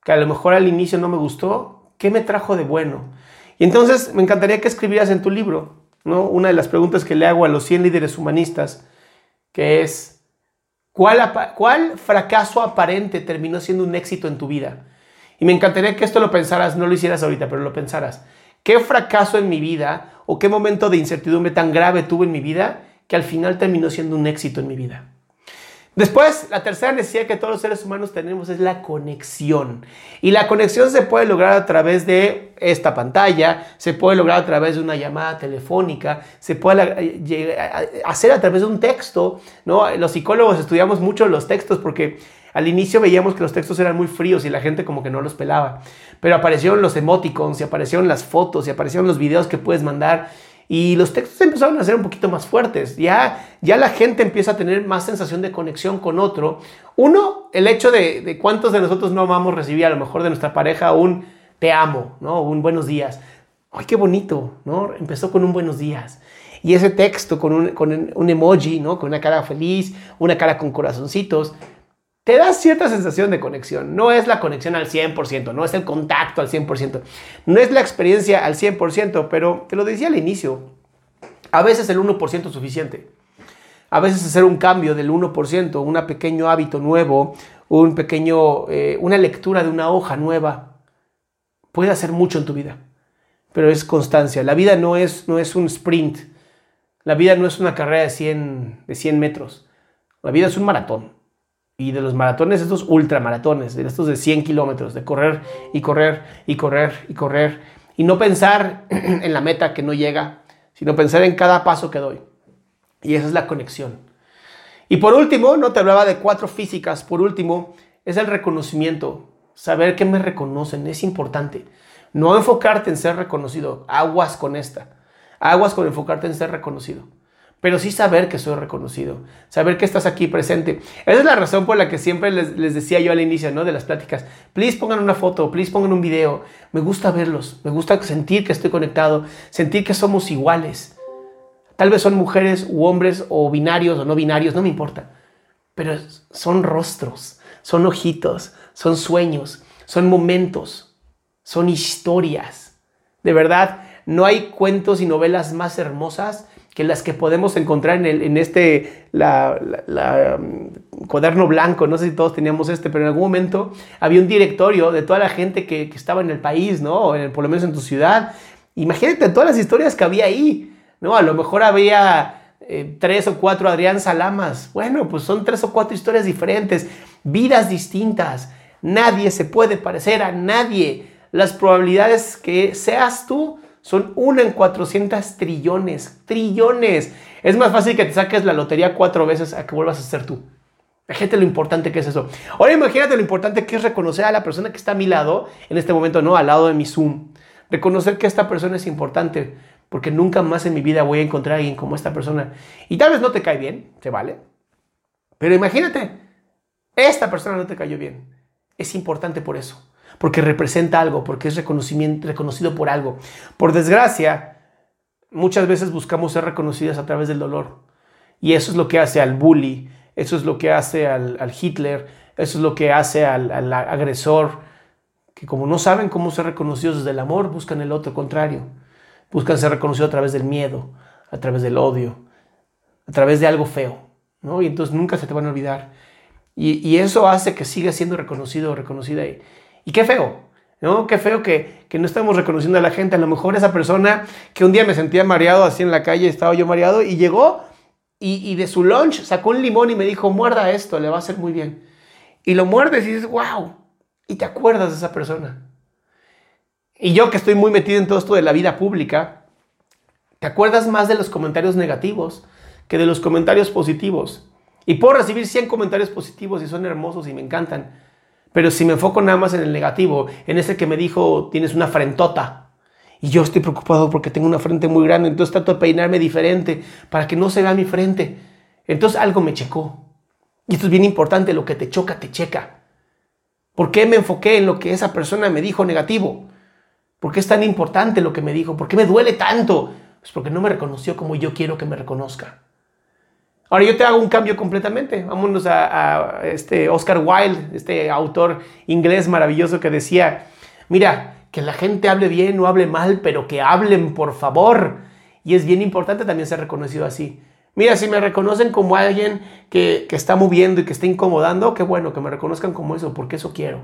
que a lo mejor al inicio no me gustó, ¿qué me trajo de bueno? Y entonces me encantaría que escribieras en tu libro, ¿no? Una de las preguntas que le hago a los 100 líderes humanistas, que es, ¿cuál, ¿cuál fracaso aparente terminó siendo un éxito en tu vida? Y me encantaría que esto lo pensaras, no lo hicieras ahorita, pero lo pensaras. ¿Qué fracaso en mi vida o qué momento de incertidumbre tan grave tuve en mi vida que al final terminó siendo un éxito en mi vida. Después, la tercera necesidad que todos los seres humanos tenemos es la conexión. Y la conexión se puede lograr a través de esta pantalla, se puede lograr a través de una llamada telefónica, se puede hacer a través de un texto. ¿no? Los psicólogos estudiamos mucho los textos porque al inicio veíamos que los textos eran muy fríos y la gente como que no los pelaba. Pero aparecieron los emoticons y aparecieron las fotos y aparecieron los videos que puedes mandar y los textos empezaron a ser un poquito más fuertes. Ya, ya la gente empieza a tener más sensación de conexión con otro. Uno, el hecho de, cuántos de nosotros no vamos a recibir a lo mejor de nuestra pareja un te amo, ¿no? Un buenos días. ¡Ay, qué bonito! ¿no? Empezó con un buenos días. Y ese texto con un, con un emoji, ¿no? Con una cara feliz, una cara con corazoncitos, te da cierta sensación de conexión. No es la conexión al 100%, no es el contacto al 100%, no es la experiencia al 100%, pero te lo decía al inicio, a veces el 1% es suficiente. A veces hacer un cambio del 1%, un pequeño hábito nuevo, un pequeño, eh, una lectura de una hoja nueva, puede hacer mucho en tu vida. Pero es constancia. La vida no es, no es un sprint. La vida no es una carrera de 100, de 100 metros. La vida es un maratón y de los maratones, estos ultramaratones, de estos de 100 kilómetros, de correr y correr y correr y correr, y no pensar <clears throat> en la meta que no llega, sino pensar en cada paso que doy. Y esa es la conexión. Y por último, no te hablaba de cuatro físicas, por último, es el reconocimiento, saber que me reconocen, es importante. No enfocarte en ser reconocido, aguas con esta, aguas con enfocarte en ser reconocido pero sí saber que soy reconocido, saber que estás aquí presente. Esa es la razón por la que siempre les, decía yo al inicio ¿no? de las pláticas, please pongan una foto, please pongan un video. Me gusta verlos, me gusta sentir que estoy conectado, sentir que somos iguales. Tal vez son mujeres u hombres o binarios o no binarios, no me importa, pero son rostros, son ojitos, son sueños, son momentos, son historias. De verdad, no hay cuentos y novelas más hermosas que las que podemos encontrar en, el, en este la, um, cuaderno blanco, no sé si todos teníamos este, pero en algún momento había un directorio de toda la gente que, estaba en el país, ¿no? En, por lo menos en tu ciudad. Imagínate todas las historias que había ahí, ¿no? A lo mejor había eh, tres o cuatro Adrián Salamas. Bueno, pues son tres o cuatro historias diferentes, vidas distintas. Nadie se puede parecer a nadie. Las probabilidades que seas tú Son una en 400 trillones, trillones. Es más fácil que te saques la lotería cuatro veces a que vuelvas a ser tú. Fíjate lo importante que es eso. Ahora imagínate lo importante que es reconocer a la persona que está a mi lado, en este momento no, al lado de mi Zoom. Reconocer que esta persona es importante, porque nunca más en mi vida voy a encontrar a alguien como esta persona. Y tal vez no te cae bien, se vale. Pero imagínate, esta persona no te cayó bien. Es importante por eso, porque representa algo, porque es reconocimiento, reconocido por algo. Por desgracia, muchas veces buscamos ser reconocidas a través del dolor. Y eso es lo que hace al bully, eso es lo que hace al, Hitler, eso es lo que hace al, agresor, que como no saben cómo ser reconocidos desde el amor, buscan el otro contrario. Buscan ser reconocidos a través del miedo, a través del odio, a través de algo feo. ¿no? Y entonces nunca se te van a olvidar. Y, eso hace que sigas siendo reconocido o reconocida. Y qué feo, ¿no? Qué feo que, que, no estamos reconociendo a la gente. A lo mejor esa persona que un día me sentía mareado así en la calle, estaba yo mareado y llegó y, de su lunch sacó un limón y me dijo, muerda esto, le va a hacer muy bien. Y lo muerdes y dices, wow, y te acuerdas de esa persona. Y yo que estoy muy metido en todo esto de la vida pública, te acuerdas más de los comentarios negativos que de los comentarios positivos. Y puedo recibir 100 comentarios positivos y son hermosos y me encantan. Pero si me enfoco nada más en el negativo, en ese que me dijo, tienes una frentota, y yo estoy preocupado porque tengo una frente muy grande, entonces trato de peinarme diferente para que no se vea mi frente. Entonces algo me checó. Y esto es bien importante, lo que te choca, te checa. ¿Por qué me enfoqué en lo que esa persona me dijo negativo? ¿Por qué es tan importante lo que me dijo? ¿Por qué me duele tanto? Pues porque no me reconoció como yo quiero que me reconozca. Ahora yo te hago un cambio completamente. Vámonos a, este Oscar Wilde, este autor inglés maravilloso que decía, mira, que la gente hable bien o hable mal, pero que hablen, por favor. Y es bien importante también ser reconocido así. Mira, si me reconocen como alguien que, que, está moviendo y que está incomodando, qué bueno que me reconozcan como eso, porque eso quiero.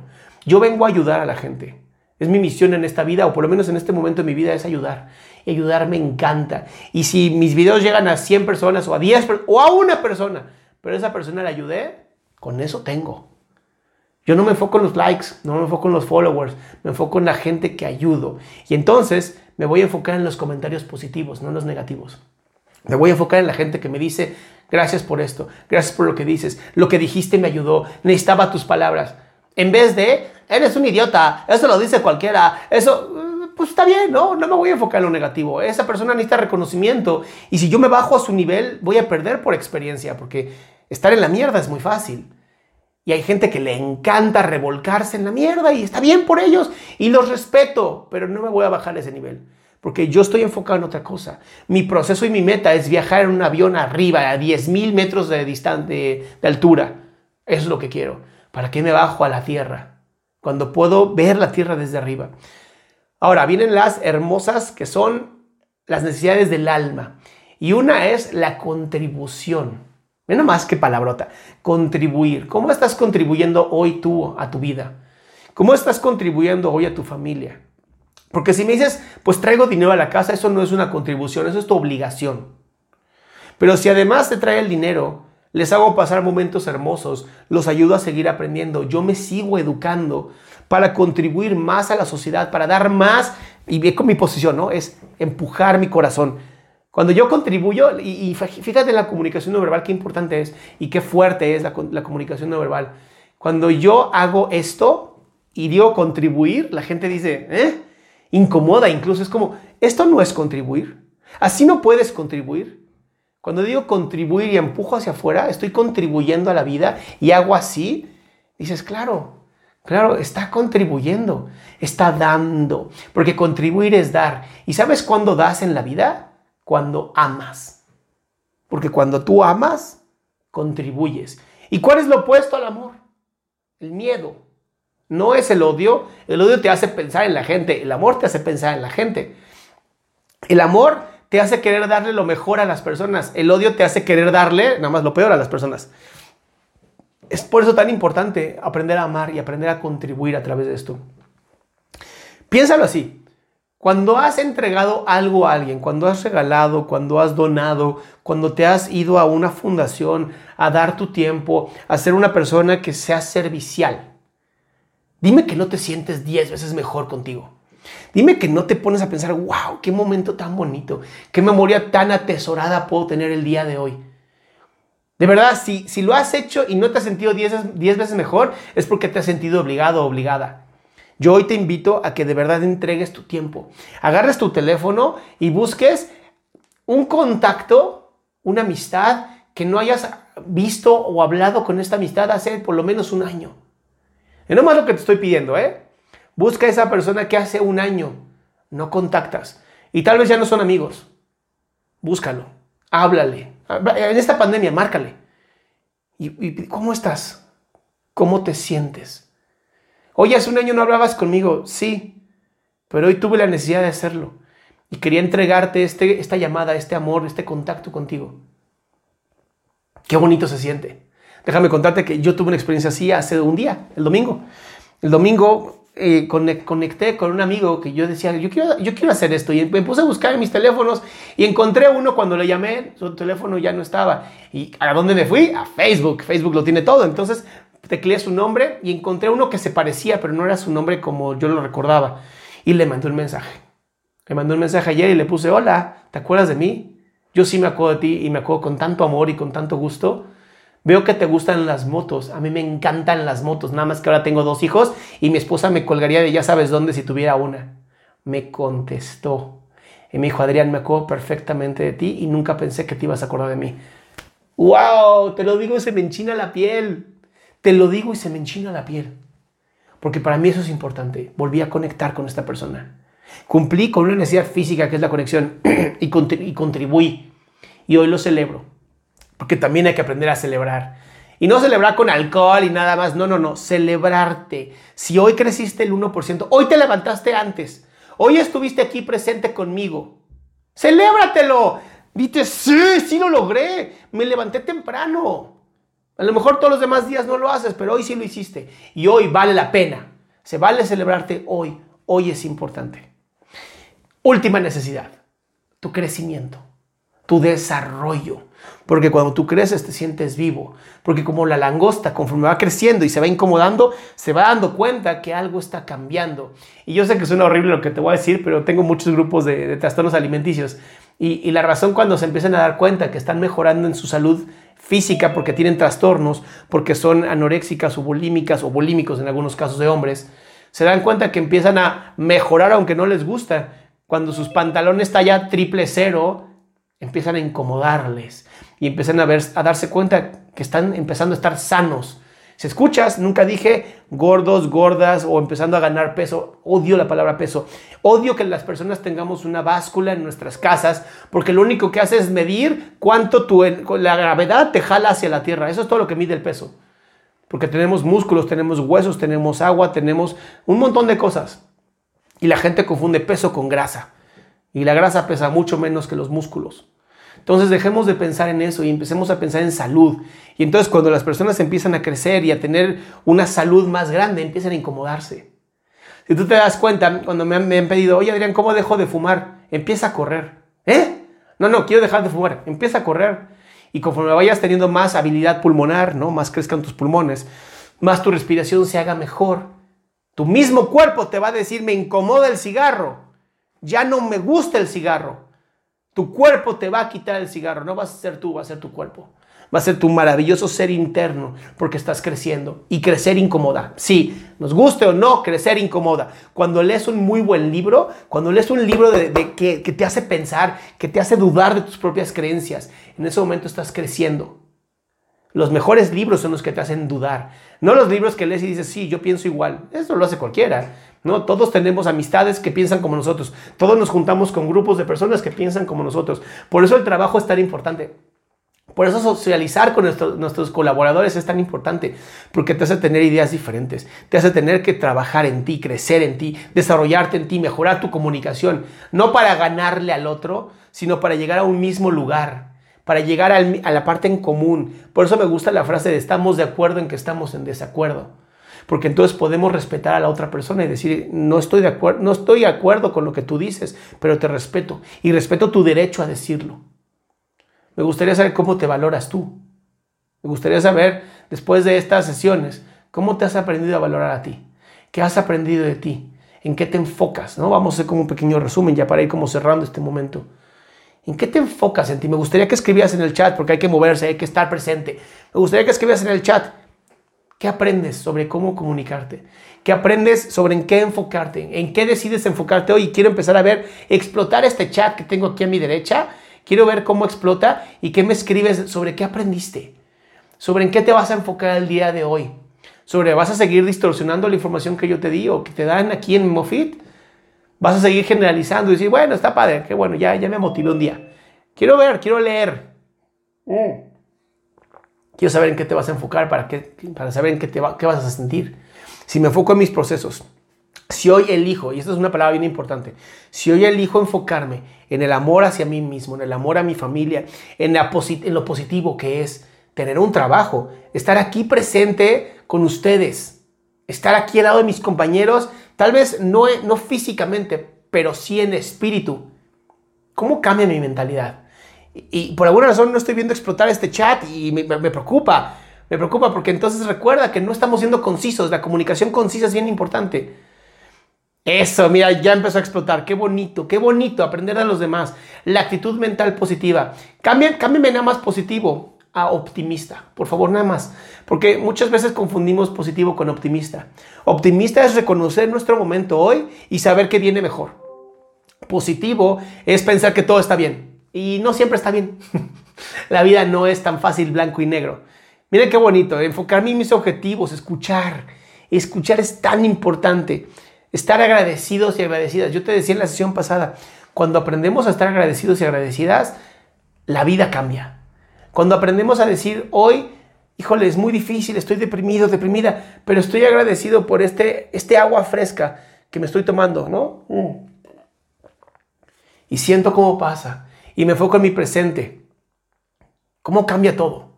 Yo vengo a ayudar a la gente. Es mi misión en esta vida, o por lo menos en este momento de mi vida, es ayudar. Ayudar me encanta. Y si mis videos llegan a 100 personas, o a 10 o a una persona, pero esa persona la ayudé, con eso tengo. Yo no me enfoco en los likes, no me enfoco en los followers, me enfoco en la gente que ayudo. Y entonces me voy a enfocar en los comentarios positivos, no en los negativos. Me voy a enfocar en la gente que me dice, gracias por esto, gracias por lo que dices, lo que dijiste me ayudó, necesitaba tus palabras. En vez de, eres un idiota, eso lo dice cualquiera, eso, pues está bien, ¿no? No me voy a enfocar en lo negativo. Esa persona necesita reconocimiento y si yo me bajo a su nivel, voy a perder por experiencia, porque estar en la mierda es muy fácil. Y hay gente que le encanta revolcarse en la mierda y está bien por ellos y los respeto, pero no me voy a bajar a ese nivel. Porque yo estoy enfocado en otra cosa. Mi proceso y mi meta es viajar en un avión arriba, a 10.000 metros de, de, de altura. Eso es lo que quiero. ¿Para qué me bajo a la tierra? Cuando puedo ver la tierra desde arriba. Ahora, vienen las hermosas que son las necesidades del alma. Y una es la contribución. Mira más que palabrota. Contribuir. ¿Cómo estás contribuyendo hoy tú a tu vida? ¿Cómo estás contribuyendo hoy a tu familia? Porque si me dices, pues traigo dinero a la casa, eso no es una contribución, eso es tu obligación. Pero si además te trae el dinero, les hago pasar momentos hermosos, los ayudo a seguir aprendiendo, yo me sigo educando para contribuir más a la sociedad, para dar más, y bien con mi posición, ¿no? Es empujar mi corazón. Cuando yo contribuyo, y, fíjate la comunicación no verbal, qué importante es y qué fuerte es la, comunicación no verbal. Cuando yo hago esto y digo contribuir, la gente dice, ¿eh? Incomoda incluso, es como, esto no es contribuir. Así no puedes contribuir. Cuando digo contribuir y empujo hacia afuera, estoy contribuyendo a la vida y hago así, dices, claro, claro, está contribuyendo, está dando, porque contribuir es dar. ¿Y sabes cuándo das en la vida? cuando amas. Porque cuando tú amas, contribuyes. ¿Y cuál es lo opuesto al amor? El miedo. No es el odio. El odio te hace pensar en la gente. El amor te hace pensar en la gente. El amor te hace querer darle lo mejor a las personas. El odio te hace querer darle nada más lo peor a las personas. Es por eso tan importante aprender a amar y aprender a contribuir a través de esto. Piénsalo así. Cuando has entregado algo a alguien, cuando has regalado, cuando has donado, cuando te has ido a una fundación a dar tu tiempo, a ser una persona que sea servicial, dime que no te sientes 10 veces mejor contigo. Dime que no te pones a pensar, wow, qué momento tan bonito, qué memoria tan atesorada puedo tener el día de hoy. De verdad, si, si lo has hecho y no te has sentido 10 veces mejor, es porque te has sentido obligado o obligada. Yo hoy te invito a que de verdad entregues tu tiempo. Agarres tu teléfono y busques un contacto, una amistad que no hayas visto o hablado con esta amistad hace por lo menos un año. Y no más lo que te estoy pidiendo, ¿eh? Busca a esa persona que hace un año no contactas y tal vez ya no son amigos. Búscalo, háblale. En esta pandemia, márcale. ¿Y, cómo estás? ¿Cómo te sientes? Oye, hace un año no hablabas conmigo, sí, pero hoy tuve la necesidad de hacerlo y quería entregarte este, esta llamada, este amor, este contacto contigo. Qué bonito se siente. Déjame contarte que yo tuve una experiencia así hace un día, el domingo. El domingo eh, conecté con un amigo que yo decía, yo quiero, yo quiero hacer esto. Y me puse a buscar en mis teléfonos y encontré uno cuando le llamé, su teléfono ya no estaba. ¿Y a dónde me fui? A Facebook. Facebook lo tiene todo. Entonces tecleé su nombre y encontré uno que se parecía, pero no era su nombre como yo lo recordaba. Y le mandé un mensaje. Le mandé un mensaje ayer y le puse, hola, ¿te acuerdas de mí? Yo sí me acuerdo de ti y me acuerdo con tanto amor y con tanto gusto. Veo que te gustan las motos. A mí me encantan las motos. Nada más que ahora tengo dos hijos y mi esposa me colgaría de ya sabes dónde si tuviera una. Me contestó. Y me dijo, Adrián, me acuerdo perfectamente de ti y nunca pensé que te ibas a acordar de mí. ¡Wow! Te lo digo y se me enchina la piel. Te lo digo y se me enchina la piel. Porque para mí eso es importante. Volví a conectar con esta persona. Cumplí con una necesidad física que es la conexión <clears throat> y, contribuí. Y hoy lo celebro porque también hay que aprender a celebrar. Y no celebrar con alcohol y nada más, no, no, no, celebrarte. Si hoy creciste el 1%, hoy te levantaste antes, hoy estuviste aquí presente conmigo, celébratelo. Dite, sí, sí lo logré, me levanté temprano. A lo mejor todos los demás días no lo haces, pero hoy sí lo hiciste. Y hoy vale la pena. Se vale celebrarte hoy. Hoy es importante. Última necesidad, tu crecimiento, tu desarrollo. Porque cuando tú creces te sientes vivo. Porque como la langosta, conforme va creciendo y se va incomodando, se va dando cuenta que algo está cambiando. Y yo sé que suena horrible lo que te voy a decir, pero tengo muchos grupos de, trastornos alimenticios. Y, la razón cuando se empiezan a dar cuenta que están mejorando en su salud física porque tienen trastornos, porque son anoréxicas o bulímicas o bulímicos en algunos casos de hombres, se dan cuenta que empiezan a mejorar aunque no les gusta. Cuando sus pantalones ya triple cero, empiezan a incomodarles y empiezan a, ver, a darse cuenta que están empezando a estar sanos. Si escuchas, nunca dije gordos, gordas o empezando a ganar peso. Odio la palabra peso. Odio que las personas tengamos una báscula en nuestras casas porque lo único que hace es medir cuánto tu, la gravedad te jala hacia la tierra. Eso es todo lo que mide el peso. Porque tenemos músculos, tenemos huesos, tenemos agua, tenemos un montón de cosas. Y la gente confunde peso con grasa. Y la grasa pesa mucho menos que los músculos. Entonces dejemos de pensar en eso y empecemos a pensar en salud. Y entonces cuando las personas empiezan a crecer y a tener una salud más grande, empiezan a incomodarse. Si tú te das cuenta, cuando me han, pedido, oye Adrián, ¿cómo dejo de fumar? Empieza a correr. ¿Eh? No, no, quiero dejar de fumar. Empieza a correr. Y conforme vayas teniendo más habilidad pulmonar, ¿no? Más crezcan tus pulmones, más tu respiración se haga mejor. Tu mismo cuerpo te va a decir, me incomoda el cigarro. Ya no me gusta el cigarro. Tu cuerpo te va a quitar el cigarro, no vas a ser tú, va a ser tu cuerpo. Va a ser tu maravilloso ser interno porque estás creciendo. Y crecer incomoda. Sí, nos guste o no, crecer incomoda. Cuando lees un muy buen libro, cuando lees un libro de, que, que te hace pensar, que te hace dudar de tus propias creencias, en ese momento estás creciendo. Los mejores libros son los que te hacen dudar. No los libros que lees y dices, sí, yo pienso igual. Eso lo hace cualquiera. ¿no? Todos tenemos amistades que piensan como nosotros. Todos nos juntamos con grupos de personas que piensan como nosotros. Por eso el trabajo es tan importante. Por eso socializar con nuestros colaboradores es tan importante, porque te hace tener ideas diferentes, te hace tener que trabajar en ti, crecer en ti, desarrollarte en ti, mejorar tu comunicación, no para ganarle al otro, sino para llegar a un mismo lugar, para llegar a la parte en común. Por eso me gusta la frase de estamos de acuerdo en que estamos en desacuerdo porque entonces podemos respetar a la otra persona y decir, no estoy de acuerdo, no estoy de acuerdo con lo que tú dices, pero te respeto y respeto tu derecho a decirlo. Me gustaría saber cómo te valoras tú. Me gustaría saber, después de estas sesiones, cómo te has aprendido a valorar a ti. ¿Qué has aprendido de ti? ¿En qué te enfocas? ¿no? Vamos a hacer como un pequeño resumen ya para ir como cerrando este momento. ¿En qué te enfocas en ti? Me gustaría que escribieras en el chat porque hay que moverse, hay que estar presente. Me gustaría que escribieras en el chat. ¿Qué aprendes sobre cómo comunicarte? ¿Qué aprendes sobre en qué enfocarte? ¿En qué decides enfocarte hoy? Quiero empezar a ver, explotar este chat que tengo aquí a mi derecha. Quiero ver cómo explota y qué me escribes sobre qué aprendiste. Sobre en qué te vas a enfocar el día de hoy. Sobre vas a seguir distorsionando la información que yo te di o que te dan aquí en Mofit vas a seguir generalizando y decir, bueno, está padre, qué bueno, ya, ya me motivé un día. Quiero ver, quiero leer. Mm. Quiero saber en qué te vas a enfocar para, qué, para saber en qué, te qué vas a sentir. Si me enfoco en mis procesos, si hoy elijo, y esta es una palabra bien importante, si hoy elijo enfocarme en el amor hacia mí mismo, en el amor a mi familia, en, en lo positivo que es tener un trabajo, estar aquí presente con ustedes, estar aquí al lado de mis compañeros Tal vez no, no físicamente, pero sí en espíritu. ¿Cómo cambia mi mentalidad? Y, por alguna razón no estoy viendo explotar este chat y me, preocupa. Me preocupa porque entonces recuerda que no estamos siendo concisos. La comunicación concisa es bien importante. Eso, mira, ya empezó a explotar. Qué bonito, qué bonito aprender a los demás. La actitud mental positiva. Cámbiame nada más positivo a optimista. Por favor, nada más. Porque muchas veces confundimos positivo con optimista. Optimista es reconocer nuestro momento hoy y saber que viene mejor. Positivo es pensar que todo está bien. Y no siempre está bien. <laughs> La vida no es tan fácil blanco y negro. Miren qué bonito, enfocarme en mis objetivos, escuchar. Escuchar es tan importante. Estar agradecidos y agradecidas. Yo te decía en la sesión pasada, cuando aprendemos a estar agradecidos y agradecidas, la vida cambia cuando aprendemos a decir hoy, híjole, es muy difícil, estoy deprimido, deprimida, pero estoy agradecido por este, este agua fresca que me estoy tomando, ¿no? Mm. Y siento cómo pasa. Y me enfoco en mi presente. ¿Cómo cambia todo?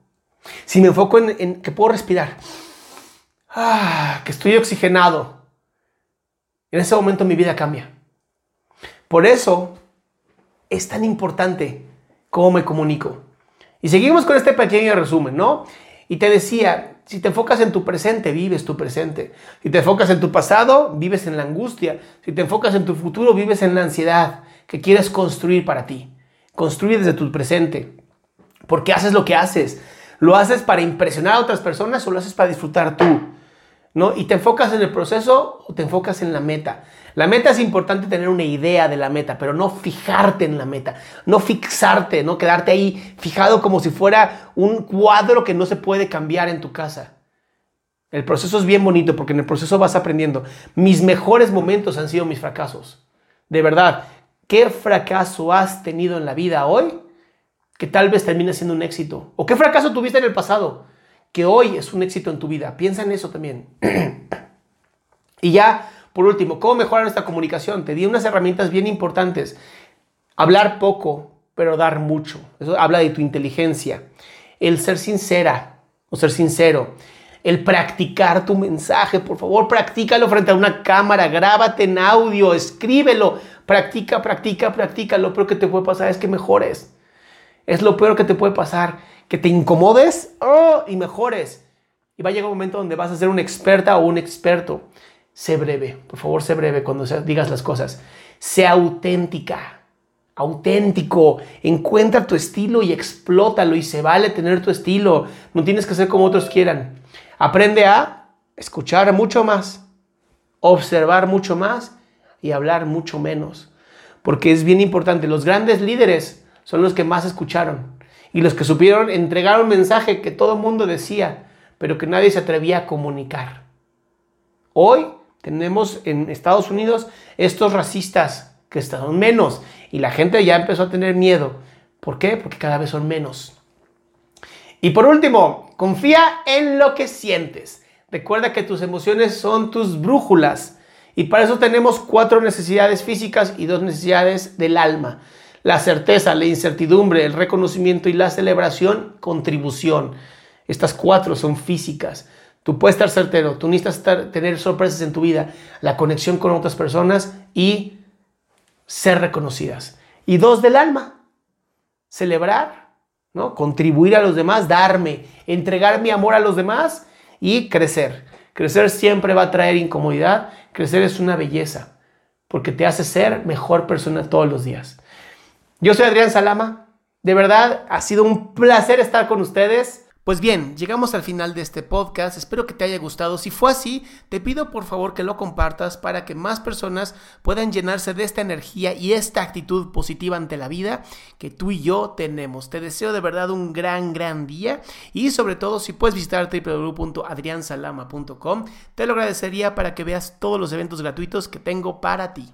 Si me enfoco en, que puedo respirar, ah, que estoy oxigenado, en ese momento mi vida cambia. Por eso es tan importante cómo me comunico. Y seguimos con este pequeño resumen, ¿no? Y te decía, si te enfocas en tu presente, vives tu presente. Si te enfocas en tu pasado, vives en la angustia. Si te enfocas en tu futuro, vives en la ansiedad que quieres construir para ti. Construir desde tu presente. Porque haces lo que haces. ¿Lo haces para impresionar a otras personas o lo haces para disfrutar tú? ¿No? Y te enfocas en el proceso o te enfocas en la meta. La meta es importante tener una idea de la meta, pero no fijarte en la meta, no fixarte, no quedarte ahí fijado como si fuera un cuadro que no se puede cambiar en tu casa. El proceso es bien bonito porque en el proceso vas aprendiendo. Mis mejores momentos han sido mis fracasos. De verdad, ¿qué fracaso has tenido en la vida hoy que tal vez termine siendo un éxito? ¿O qué fracaso tuviste en el pasado que hoy es un éxito en tu vida? Piensa en eso también. <clears throat> y ya por último, ¿cómo mejorar nuestra comunicación? Te di unas herramientas bien importantes. Hablar poco, pero dar mucho. Eso habla de tu inteligencia. El ser sincera o ser sincero. El practicar tu mensaje, por favor, practícalo frente a una cámara, grábate en audio, escríbelo, practica, practica, practica. Lo que te puede pasar es que mejores. Es lo peor que te puede pasar, que te incomodes oh, y mejores. Y va a llegar un momento donde vas a ser una experta o un experto sé breve, por favor, sé breve cuando digas las cosas. Sé auténtica, auténtico. Encuentra tu estilo y explótalo y se vale tener tu estilo. No tienes que ser como otros quieran. Aprende a escuchar mucho más, observar mucho más y hablar mucho menos. Porque es bien importante. Los grandes líderes son los que más escucharon y los que supieron entregar un mensaje que todo el mundo decía, pero que nadie se atrevía a comunicar. Hoy tenemos en Estados Unidos estos racistas que están menos y la gente ya empezó a tener miedo. ¿Por qué? Porque cada vez son menos. Y por último, confía en lo que sientes. Recuerda que tus emociones son tus brújulas y para eso tenemos cuatro necesidades físicas y dos necesidades del alma. La certeza, la incertidumbre, el reconocimiento y la celebración, contribución. Estas cuatro son físicas. Tú puedes estar certero, tú necesitas tener sorpresas en tu vida, la conexión con otras personas y ser reconocidas. Y dos del alma, celebrar, ¿no? contribuir a los demás, darme, entregar mi amor a los demás y crecer. Crecer siempre va a traer incomodidad, crecer es una belleza. porque te hace ser mejor persona todos los días. Yo soy Adrián Salama. De verdad, ha sido un placer estar con ustedes. Pues bien, llegamos al final de este podcast, espero que te haya gustado. Si fue así, te pido por favor que lo compartas para que más personas puedan llenarse de esta energía y esta actitud positiva ante la vida que tú y yo tenemos. Te deseo de verdad un gran, gran día y sobre todo si puedes visitar www.adriansalama.com, te lo agradecería para que veas todos los eventos gratuitos que tengo para ti.